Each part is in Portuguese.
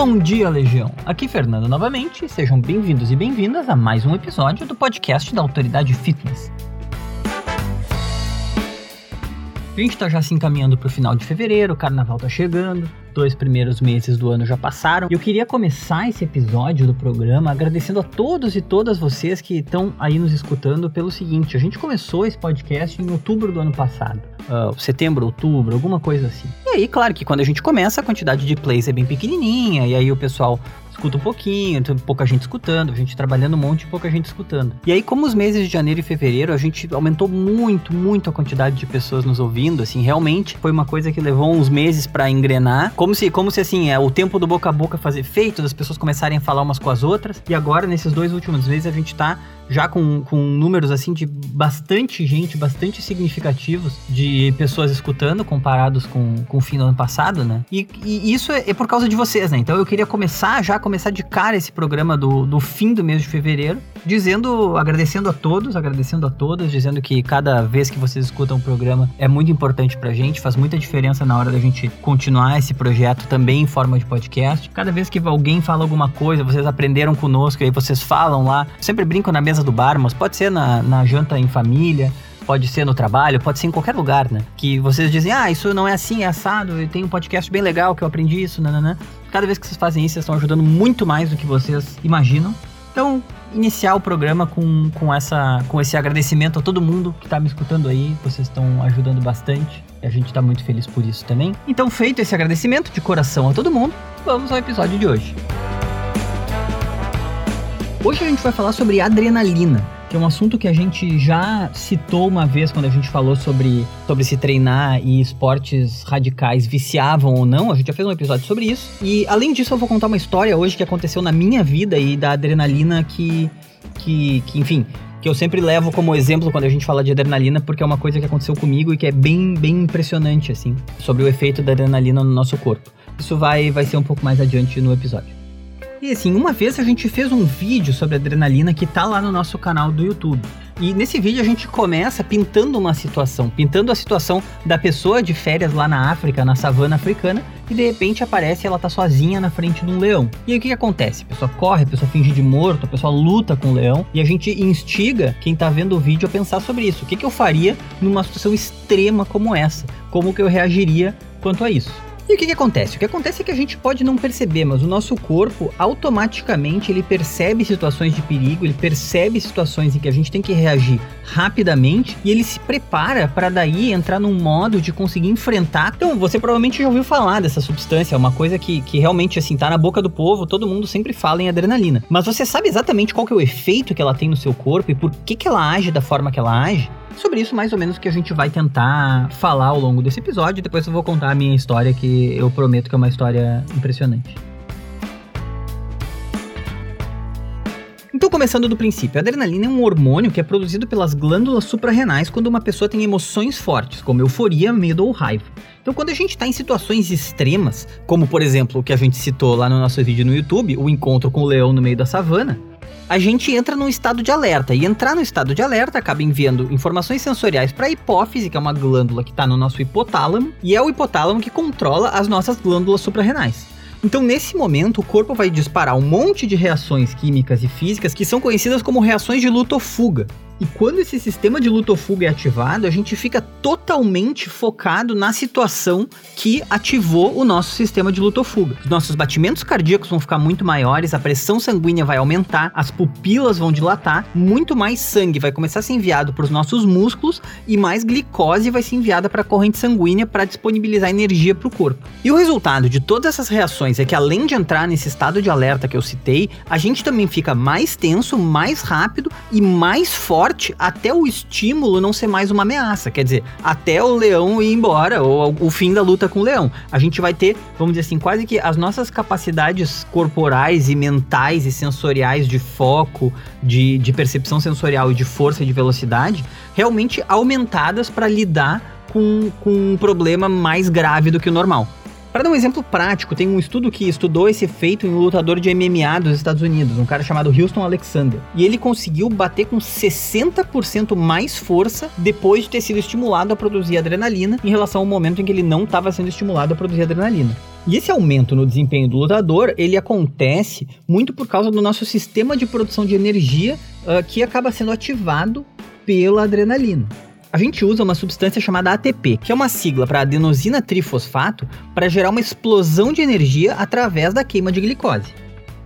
Bom dia, Legião! Aqui Fernando novamente, sejam bem-vindos e bem-vindas a mais um episódio do podcast da Autoridade Fitness. A gente tá já se encaminhando pro final de fevereiro, o carnaval tá chegando, dois primeiros meses do ano já passaram. Eu queria começar esse episódio do programa agradecendo a todos e todas vocês que estão aí nos escutando pelo seguinte: a gente começou esse podcast em outubro do ano passado. Uh, setembro, outubro, alguma coisa assim. E aí, claro que quando a gente começa, a quantidade de plays é bem pequenininha, e aí o pessoal escuta um pouquinho, tem pouca gente escutando, a gente trabalhando um monte e pouca gente escutando. E aí, como os meses de janeiro e fevereiro, a gente aumentou muito, muito a quantidade de pessoas nos ouvindo, assim, realmente foi uma coisa que levou uns meses para engrenar, como se, como se assim, é o tempo do boca a boca fazer feito, das pessoas começarem a falar umas com as outras. E agora, nesses dois últimos meses, a gente tá já com, com números assim de bastante gente, bastante significativos de pessoas escutando comparados com, com o fim do ano passado, né? E, e isso é, é, por causa de vocês, né? Então eu queria começar já, começar de cara esse programa do, do fim do mês de fevereiro, dizendo, agradecendo a todos, agradecendo a todas, dizendo que cada vez que vocês escutam o programa é muito importante pra gente, faz muita diferença na hora da gente continuar esse projeto também em forma de podcast. Cada vez que alguém fala alguma coisa, vocês aprenderam conosco, aí vocês falam lá, sempre brinco na mesa do bar, mas pode ser na, na janta em família, pode ser no trabalho, pode ser em qualquer lugar, né? Que vocês dizem, ah, isso não é assim, é assado, eu tenho um podcast bem legal que eu aprendi isso, nananã. Cada vez que vocês fazem isso, vocês estão ajudando muito mais do que vocês imaginam. Então, iniciar o programa com, com, essa, com esse agradecimento a todo mundo que está me escutando aí, vocês estão ajudando bastante. E a gente está muito feliz por isso também. Então, feito esse agradecimento de coração a todo mundo, vamos ao episódio de hoje. Hoje a gente vai falar sobre adrenalina, que é um assunto que a gente já citou uma vez quando a gente falou sobre, sobre se treinar e esportes radicais viciavam ou não. A gente já fez um episódio sobre isso. E além disso, eu vou contar uma história hoje que aconteceu na minha vida e da adrenalina que, que, que enfim, que eu sempre levo como exemplo quando a gente fala de adrenalina, porque é uma coisa que aconteceu comigo e que é bem, bem impressionante, assim, sobre o efeito da adrenalina no nosso corpo. Isso vai, vai ser um pouco mais adiante no episódio. E assim, uma vez a gente fez um vídeo sobre adrenalina que tá lá no nosso canal do YouTube. E nesse vídeo a gente começa pintando uma situação, pintando a situação da pessoa de férias lá na África, na savana africana, e de repente aparece ela tá sozinha na frente de um leão. E aí o que, que acontece? A pessoa corre, a pessoa finge de morto, a pessoa luta com o leão, e a gente instiga quem tá vendo o vídeo a pensar sobre isso. O que, que eu faria numa situação extrema como essa? Como que eu reagiria quanto a isso? E o que, que acontece? O que acontece é que a gente pode não perceber, mas o nosso corpo automaticamente ele percebe situações de perigo, ele percebe situações em que a gente tem que reagir rapidamente e ele se prepara para daí entrar num modo de conseguir enfrentar. Então, você provavelmente já ouviu falar dessa substância, é uma coisa que, que realmente assim tá na boca do povo, todo mundo sempre fala em adrenalina. Mas você sabe exatamente qual que é o efeito que ela tem no seu corpo e por que, que ela age da forma que ela age? Sobre isso mais ou menos que a gente vai tentar falar ao longo desse episódio. Depois eu vou contar a minha história, que eu prometo que é uma história impressionante. Então, começando do princípio, a adrenalina é um hormônio que é produzido pelas glândulas suprarrenais quando uma pessoa tem emoções fortes, como euforia, medo ou raiva. Então, quando a gente está em situações extremas, como por exemplo o que a gente citou lá no nosso vídeo no YouTube, o encontro com o leão no meio da savana, a gente entra num estado de alerta. E entrar no estado de alerta acaba enviando informações sensoriais para a hipófise, que é uma glândula que está no nosso hipotálamo, e é o hipotálamo que controla as nossas glândulas suprarrenais. Então, nesse momento, o corpo vai disparar um monte de reações químicas e físicas que são conhecidas como reações de luta ou fuga. E quando esse sistema de luta ou fuga é ativado, a gente fica totalmente focado na situação que ativou o nosso sistema de luta ou fuga. Os nossos batimentos cardíacos vão ficar muito maiores, a pressão sanguínea vai aumentar, as pupilas vão dilatar, muito mais sangue vai começar a ser enviado para os nossos músculos e mais glicose vai ser enviada para a corrente sanguínea para disponibilizar energia para o corpo. E o resultado de todas essas reações é que além de entrar nesse estado de alerta que eu citei, a gente também fica mais tenso, mais rápido e mais forte forte até o estímulo não ser mais uma ameaça. Quer dizer, até o leão ir embora, ou o fim da luta com o leão. A gente vai ter, vamos dizer assim, quase que as nossas capacidades corporais e mentais e sensoriais de foco, de, de percepção sensorial e de força e de velocidade realmente aumentadas para lidar com, com um problema mais grave do que o normal. Para dar um exemplo prático, tem um estudo que estudou esse efeito em um lutador de MMA dos Estados Unidos, um cara chamado Houston Alexander. E ele conseguiu bater com 60% mais força depois de ter sido estimulado a produzir adrenalina em relação ao momento em que ele não estava sendo estimulado a produzir adrenalina. E esse aumento no desempenho do lutador, ele acontece muito por causa do nosso sistema de produção de energia uh, que acaba sendo ativado pela adrenalina. A gente usa uma substância chamada ATP, que é uma sigla para adenosina trifosfato, para gerar uma explosão de energia através da queima de glicose.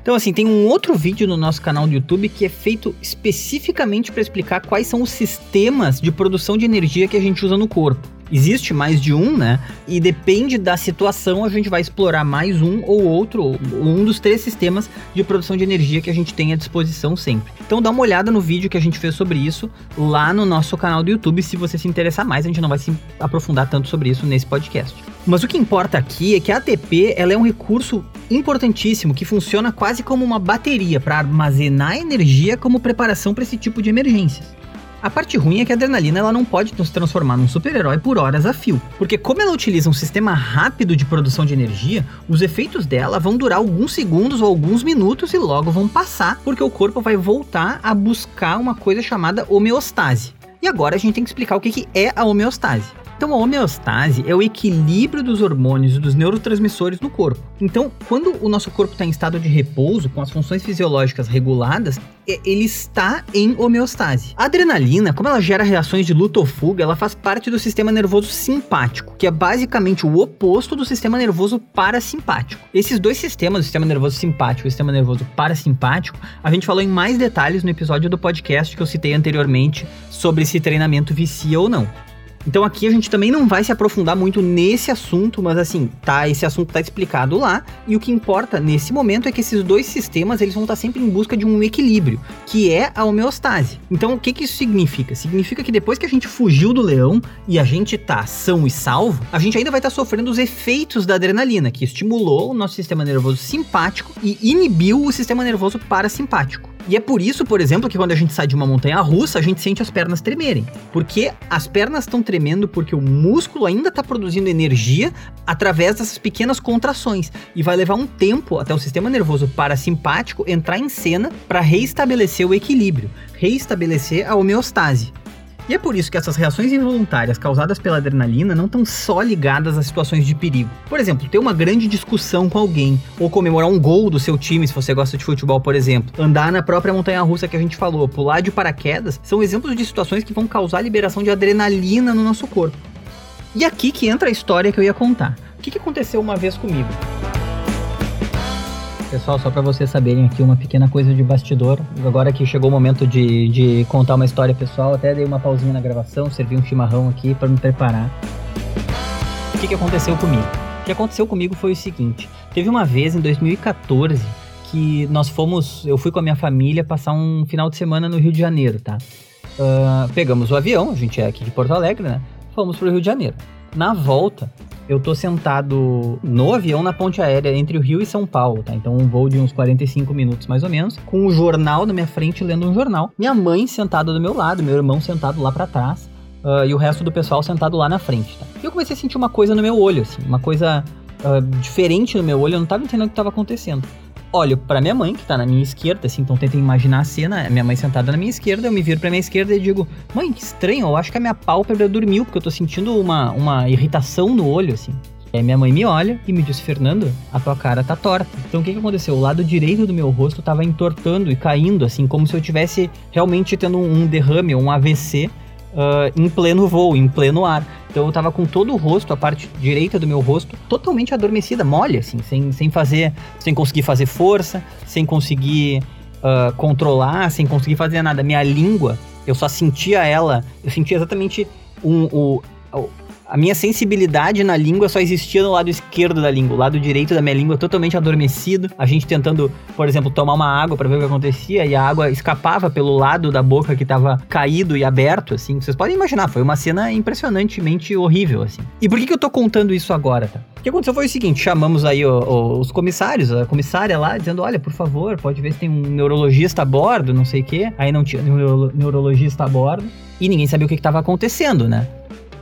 Então, assim, tem um outro vídeo no nosso canal do YouTube que é feito especificamente para explicar quais são os sistemas de produção de energia que a gente usa no corpo. Existe mais de um, né? E depende da situação, a gente vai explorar mais um ou outro, um dos três sistemas de produção de energia que a gente tem à disposição sempre. Então dá uma olhada no vídeo que a gente fez sobre isso lá no nosso canal do YouTube, se você se interessar mais, a gente não vai se aprofundar tanto sobre isso nesse podcast. Mas o que importa aqui é que a ATP ela é um recurso importantíssimo que funciona quase como uma bateria para armazenar energia como preparação para esse tipo de emergências. A parte ruim é que a adrenalina ela não pode se transformar num super-herói por horas a fio, porque como ela utiliza um sistema rápido de produção de energia, os efeitos dela vão durar alguns segundos ou alguns minutos e logo vão passar, porque o corpo vai voltar a buscar uma coisa chamada homeostase. E agora a gente tem que explicar o que é a homeostase. Então, a homeostase é o equilíbrio dos hormônios e dos neurotransmissores no corpo. Então, quando o nosso corpo está em estado de repouso, com as funções fisiológicas reguladas, ele está em homeostase. A adrenalina, como ela gera reações de luta ou fuga, ela faz parte do sistema nervoso simpático, que é basicamente o oposto do sistema nervoso parasimpático. Esses dois sistemas, o sistema nervoso simpático e o sistema nervoso parasimpático, a gente falou em mais detalhes no episódio do podcast que eu citei anteriormente sobre se treinamento vicia ou não. Então aqui a gente também não vai se aprofundar muito nesse assunto, mas assim, tá, esse assunto tá explicado lá, e o que importa nesse momento é que esses dois sistemas, eles vão estar sempre em busca de um equilíbrio, que é a homeostase. Então o que que isso significa? Significa que depois que a gente fugiu do leão e a gente tá são e salvo, a gente ainda vai estar sofrendo os efeitos da adrenalina, que estimulou o nosso sistema nervoso simpático e inibiu o sistema nervoso parasimpático. E é por isso, por exemplo, que quando a gente sai de uma montanha russa, a gente sente as pernas tremerem. Porque as pernas estão tremendo porque o músculo ainda está produzindo energia através dessas pequenas contrações. E vai levar um tempo até o sistema nervoso parasimpático entrar em cena para reestabelecer o equilíbrio, reestabelecer a homeostase. E é por isso que essas reações involuntárias causadas pela adrenalina não estão só ligadas a situações de perigo. Por exemplo, ter uma grande discussão com alguém, ou comemorar um gol do seu time, se você gosta de futebol, por exemplo. Andar na própria montanha russa que a gente falou, pular de paraquedas, são exemplos de situações que vão causar liberação de adrenalina no nosso corpo. E aqui que entra a história que eu ia contar. O que aconteceu uma vez comigo? Pessoal, só para vocês saberem aqui uma pequena coisa de bastidor. Agora que chegou o momento de, de contar uma história pessoal, até dei uma pausinha na gravação, servi um chimarrão aqui para me preparar. O que, que aconteceu comigo? O que aconteceu comigo foi o seguinte: teve uma vez em 2014 que nós fomos, eu fui com a minha família passar um final de semana no Rio de Janeiro, tá? Uh, pegamos o avião, a gente é aqui de Porto Alegre, né? Fomos pro Rio de Janeiro. Na volta, eu tô sentado no avião na ponte aérea entre o Rio e São Paulo, tá? Então um voo de uns 45 minutos mais ou menos, com um jornal na minha frente lendo um jornal. Minha mãe sentada do meu lado, meu irmão sentado lá para trás. Uh, e o resto do pessoal sentado lá na frente, tá? E eu comecei a sentir uma coisa no meu olho, assim, uma coisa uh, diferente no meu olho, eu não tava entendendo o que tava acontecendo olho para minha mãe, que tá na minha esquerda, assim, então tentem imaginar a cena, minha mãe sentada na minha esquerda, eu me viro pra minha esquerda e digo, mãe, que estranho, eu acho que a minha pálpebra dormiu, porque eu tô sentindo uma, uma irritação no olho, assim. Aí minha mãe me olha e me diz, Fernando, a tua cara tá torta. Então o que que aconteceu? O lado direito do meu rosto tava entortando e caindo, assim, como se eu tivesse realmente tendo um derrame, um AVC, uh, em pleno voo, em pleno ar. Então eu tava com todo o rosto, a parte direita do meu rosto, totalmente adormecida, mole, assim, sem, sem fazer, sem conseguir fazer força, sem conseguir uh, controlar, sem conseguir fazer nada. Minha língua, eu só sentia ela, eu sentia exatamente um, o, a minha sensibilidade na língua só existia no lado esquerdo da língua. O lado direito da minha língua totalmente adormecido. A gente tentando, por exemplo, tomar uma água para ver o que acontecia e a água escapava pelo lado da boca que tava caído e aberto, assim. Vocês podem imaginar, foi uma cena impressionantemente horrível, assim. E por que, que eu tô contando isso agora, tá? O que aconteceu foi o seguinte: chamamos aí o, o, os comissários, a comissária lá, dizendo: olha, por favor, pode ver se tem um neurologista a bordo, não sei o quê. Aí não tinha neuro, neurologista a bordo. E ninguém sabia o que estava acontecendo, né?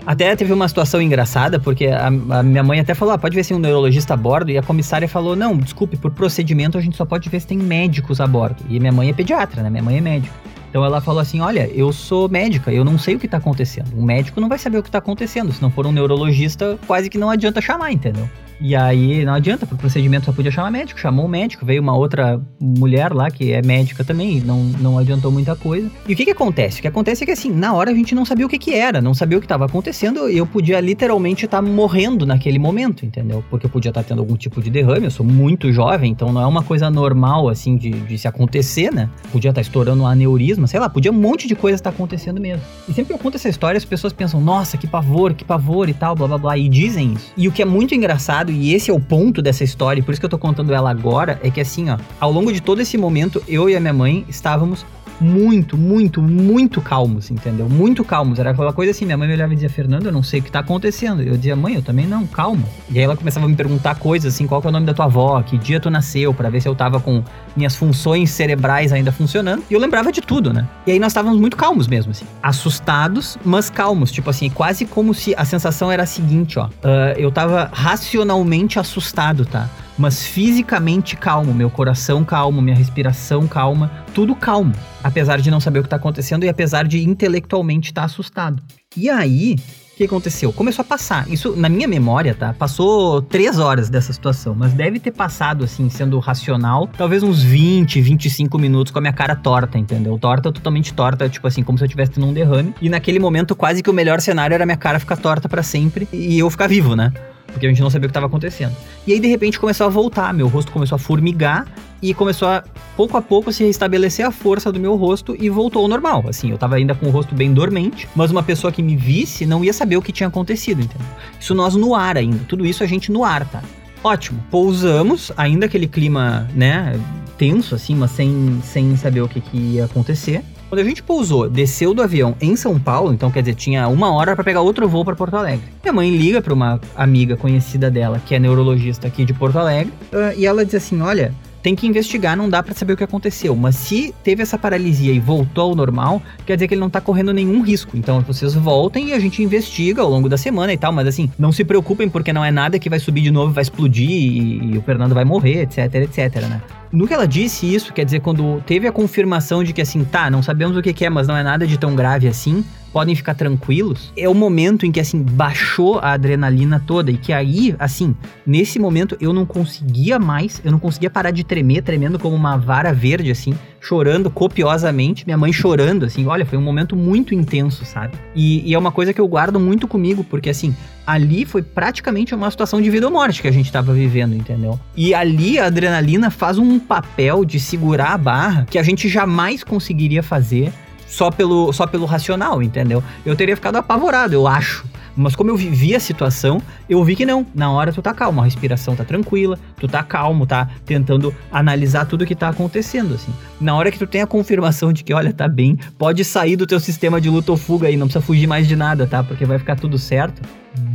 Até teve uma situação engraçada, porque a, a minha mãe até falou: ah, pode ver se tem um neurologista a bordo. E a comissária falou: não, desculpe, por procedimento a gente só pode ver se tem médicos a bordo. E minha mãe é pediatra, né? Minha mãe é médica. Então ela falou assim: Olha, eu sou médica, eu não sei o que tá acontecendo. Um médico não vai saber o que tá acontecendo. Se não for um neurologista, quase que não adianta chamar, entendeu? E aí não adianta, pro procedimento só podia chamar médico, chamou o médico, veio uma outra mulher lá que é médica também, não, não adiantou muita coisa. E o que que acontece? O que acontece é que assim, na hora a gente não sabia o que que era, não sabia o que estava acontecendo, e eu podia literalmente estar tá morrendo naquele momento, entendeu? Porque eu podia estar tá tendo algum tipo de derrame, eu sou muito jovem, então não é uma coisa normal assim de, de se acontecer, né? Podia estar tá estourando um aneurisma, sei lá, podia um monte de coisa estar tá acontecendo mesmo. E sempre que eu conto essa história, as pessoas pensam, nossa, que pavor, que pavor e tal, blá blá blá, e dizem isso. E o que é muito engraçado, e esse é o ponto dessa história, e por isso que eu tô contando ela agora, é que assim, ó, ao longo de todo esse momento, eu e a minha mãe estávamos muito, muito, muito calmos, entendeu? Muito calmos. Era aquela coisa assim, minha mãe me olhava e dizia, Fernando, eu não sei o que tá acontecendo. Eu dizia, mãe, eu também não, calma. E aí ela começava a me perguntar coisas assim, qual que é o nome da tua avó, que dia tu nasceu, para ver se eu tava com minhas funções cerebrais ainda funcionando. E eu lembrava de tudo, né? E aí nós estávamos muito calmos mesmo, assim. Assustados, mas calmos. Tipo assim, quase como se a sensação era a seguinte, ó. Uh, eu tava racionalmente assustado, tá? Mas fisicamente calmo, meu coração calmo, minha respiração calma, tudo calmo, apesar de não saber o que está acontecendo e apesar de intelectualmente estar tá assustado. E aí, o que aconteceu? Começou a passar. Isso, na minha memória, tá? Passou três horas dessa situação, mas deve ter passado, assim, sendo racional, talvez uns 20, 25 minutos com a minha cara torta, entendeu? Torta, totalmente torta, tipo assim, como se eu tivesse tendo um derrame. E naquele momento, quase que o melhor cenário era minha cara ficar torta para sempre e eu ficar vivo, né? Porque a gente não sabia o que estava acontecendo. E aí, de repente, começou a voltar, meu rosto começou a formigar e começou a, pouco a pouco, se restabelecer a força do meu rosto e voltou ao normal. Assim, eu tava ainda com o rosto bem dormente, mas uma pessoa que me visse não ia saber o que tinha acontecido, entendeu? Isso nós no ar ainda, tudo isso a gente no ar, tá? Ótimo, pousamos, ainda aquele clima, né, tenso, assim, mas sem, sem saber o que, que ia acontecer. Quando a gente pousou, desceu do avião em São Paulo, então quer dizer, tinha uma hora para pegar outro voo para Porto Alegre. Minha mãe liga para uma amiga conhecida dela, que é neurologista aqui de Porto Alegre, uh, e ela diz assim: Olha, tem que investigar, não dá para saber o que aconteceu. Mas se teve essa paralisia e voltou ao normal, quer dizer que ele não tá correndo nenhum risco. Então vocês voltem e a gente investiga ao longo da semana e tal. Mas assim, não se preocupem porque não é nada que vai subir de novo, vai explodir e, e o Fernando vai morrer, etc, etc, né? No que ela disse isso, quer dizer, quando teve a confirmação de que assim, tá, não sabemos o que, que é, mas não é nada de tão grave assim, podem ficar tranquilos, é o momento em que, assim, baixou a adrenalina toda e que aí, assim, nesse momento eu não conseguia mais, eu não conseguia parar de tremer, tremendo como uma vara verde, assim, chorando copiosamente, minha mãe chorando, assim, olha, foi um momento muito intenso, sabe? E, e é uma coisa que eu guardo muito comigo, porque, assim, ali foi praticamente uma situação de vida ou morte que a gente estava vivendo, entendeu? E ali a adrenalina faz um papel de segurar a barra que a gente jamais conseguiria fazer só pelo, só pelo racional, entendeu? Eu teria ficado apavorado, eu acho. Mas como eu vivi a situação, eu vi que não. Na hora tu tá calmo, a respiração tá tranquila, tu tá calmo, tá tentando analisar tudo que tá acontecendo, assim. Na hora que tu tem a confirmação de que, olha, tá bem, pode sair do teu sistema de luta ou fuga aí, não precisa fugir mais de nada, tá? Porque vai ficar tudo certo.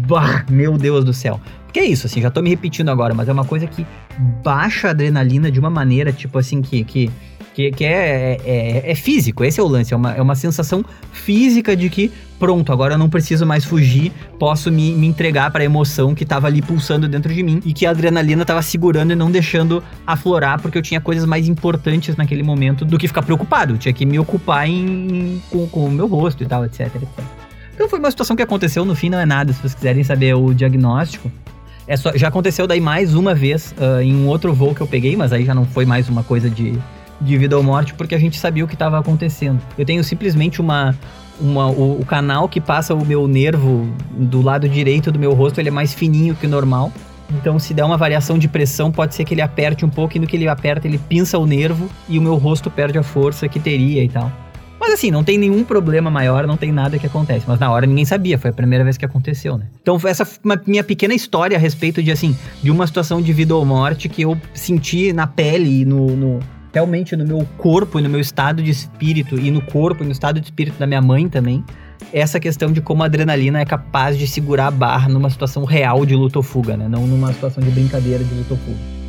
Bah, meu Deus do céu. Que é isso, assim, já tô me repetindo agora, mas é uma coisa que baixa a adrenalina de uma maneira, tipo assim, que, que que, que é, é, é, físico, esse é o lance, é uma, é uma sensação física de que, pronto, agora eu não preciso mais fugir, posso me, me entregar para a emoção que estava ali pulsando dentro de mim e que a adrenalina estava segurando e não deixando aflorar, porque eu tinha coisas mais importantes naquele momento do que ficar preocupado, eu tinha que me ocupar em, com, com o meu rosto e tal, etc, etc. Então foi uma situação que aconteceu, no fim não é nada, se vocês quiserem saber o diagnóstico. É só, já aconteceu daí mais uma vez uh, em um outro voo que eu peguei, mas aí já não foi mais uma coisa de de vida ou morte porque a gente sabia o que estava acontecendo. Eu tenho simplesmente uma, uma o, o, canal que passa o meu nervo do lado direito do meu rosto, ele é mais fininho que o normal. Então, se der uma variação de pressão, pode ser que ele aperte um pouco e no que ele aperta, ele pinça o nervo e o meu rosto perde a força que teria e tal. Mas assim, não tem nenhum problema maior, não tem nada que acontece. Mas na hora ninguém sabia, foi a primeira vez que aconteceu, né? Então, essa uma minha pequena história a respeito de, assim, de uma situação de vida ou morte que eu senti na pele e no, no realmente no meu corpo e no meu estado de espírito e no corpo e no estado de espírito da minha mãe também, essa questão de como a adrenalina é capaz de segurar a barra numa situação real de luta ou fuga, né? Não numa situação de brincadeira de luta ou fuga.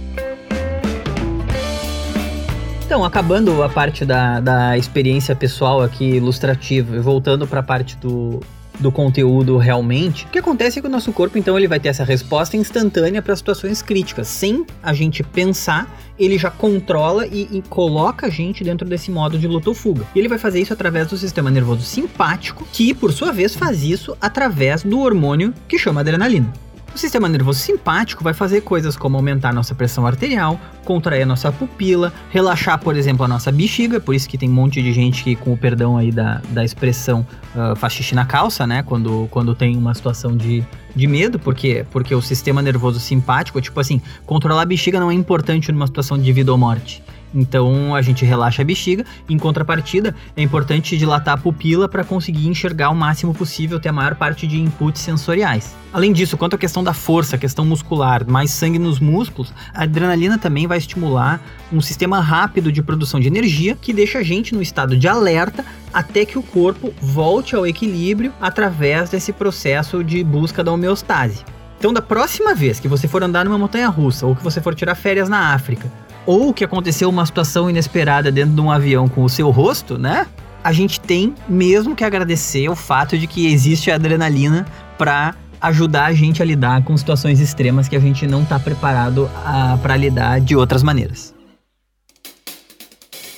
Então, acabando a parte da, da experiência pessoal aqui ilustrativa e voltando para a parte do, do conteúdo realmente, o que acontece é que o nosso corpo, então, ele vai ter essa resposta instantânea para situações críticas. Sem a gente pensar, ele já controla e, e, coloca a gente dentro desse modo de luta ou fuga. E ele vai fazer isso através do sistema nervoso simpático, que, por sua vez, faz isso através do hormônio que chama adrenalina. O sistema nervoso simpático vai fazer coisas como aumentar nossa pressão arterial, contrair a nossa pupila, relaxar, por exemplo, a nossa bexiga, por isso que tem um monte de gente que, com o perdão aí da, da expressão, uh, faz xixi na calça, né? Quando, quando tem uma situação de, de medo, porque, porque o sistema nervoso simpático, tipo assim, controlar a bexiga não é importante numa situação de vida ou morte. Então a gente relaxa a bexiga. Em contrapartida, é importante dilatar a pupila para conseguir enxergar o máximo possível, ter a maior parte de inputs sensoriais. Além disso, quanto à questão da força, questão muscular, mais sangue nos músculos, a adrenalina também vai estimular um sistema rápido de produção de energia que deixa a gente no estado de alerta até que o corpo volte ao equilíbrio através desse processo de busca da homeostase. Então, da próxima vez que você for andar numa montanha russa ou que você for tirar férias na África ou que aconteceu uma situação inesperada dentro de um avião com o seu rosto, né? A gente tem mesmo que agradecer o fato de que existe a adrenalina para ajudar a gente a lidar com situações extremas que a gente não está preparado para lidar de outras maneiras.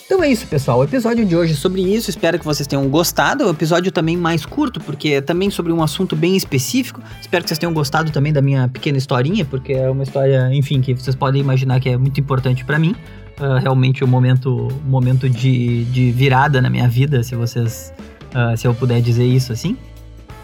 Então é isso, pessoal. O episódio de hoje é sobre isso. Espero que vocês tenham gostado. É um episódio também mais curto, porque é também sobre um assunto bem específico. Espero que vocês tenham gostado também da minha pequena historinha, porque é uma história, enfim, que vocês podem imaginar que é muito importante para mim. Uh, realmente um momento, um momento de, de virada na minha vida, se vocês, uh, se eu puder dizer isso assim.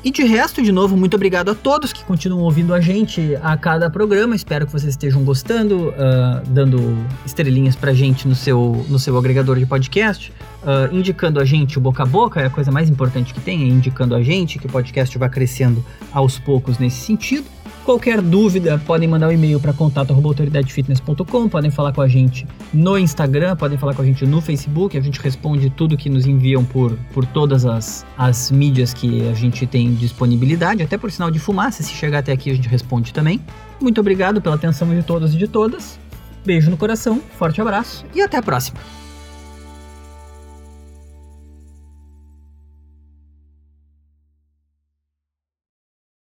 E de resto, de novo, muito obrigado a todos que continuam ouvindo a gente a cada programa. Espero que vocês estejam gostando, uh, dando estrelinhas pra gente no seu, no seu agregador de podcast, uh, indicando a gente o boca a boca, é a coisa mais importante que tem, é indicando a gente que o podcast vai crescendo aos poucos nesse sentido. Qualquer dúvida, podem mandar um e-mail para contato@autoridadefitness.com, podem falar com a gente no Instagram, podem falar com a gente no Facebook, a gente responde tudo que nos enviam por, por todas as, as mídias que a gente tem disponibilidade, até por sinal de fumaça, se chegar até aqui a gente responde também. Muito obrigado pela atenção de todos e de todas. Beijo no coração, forte abraço e até a próxima.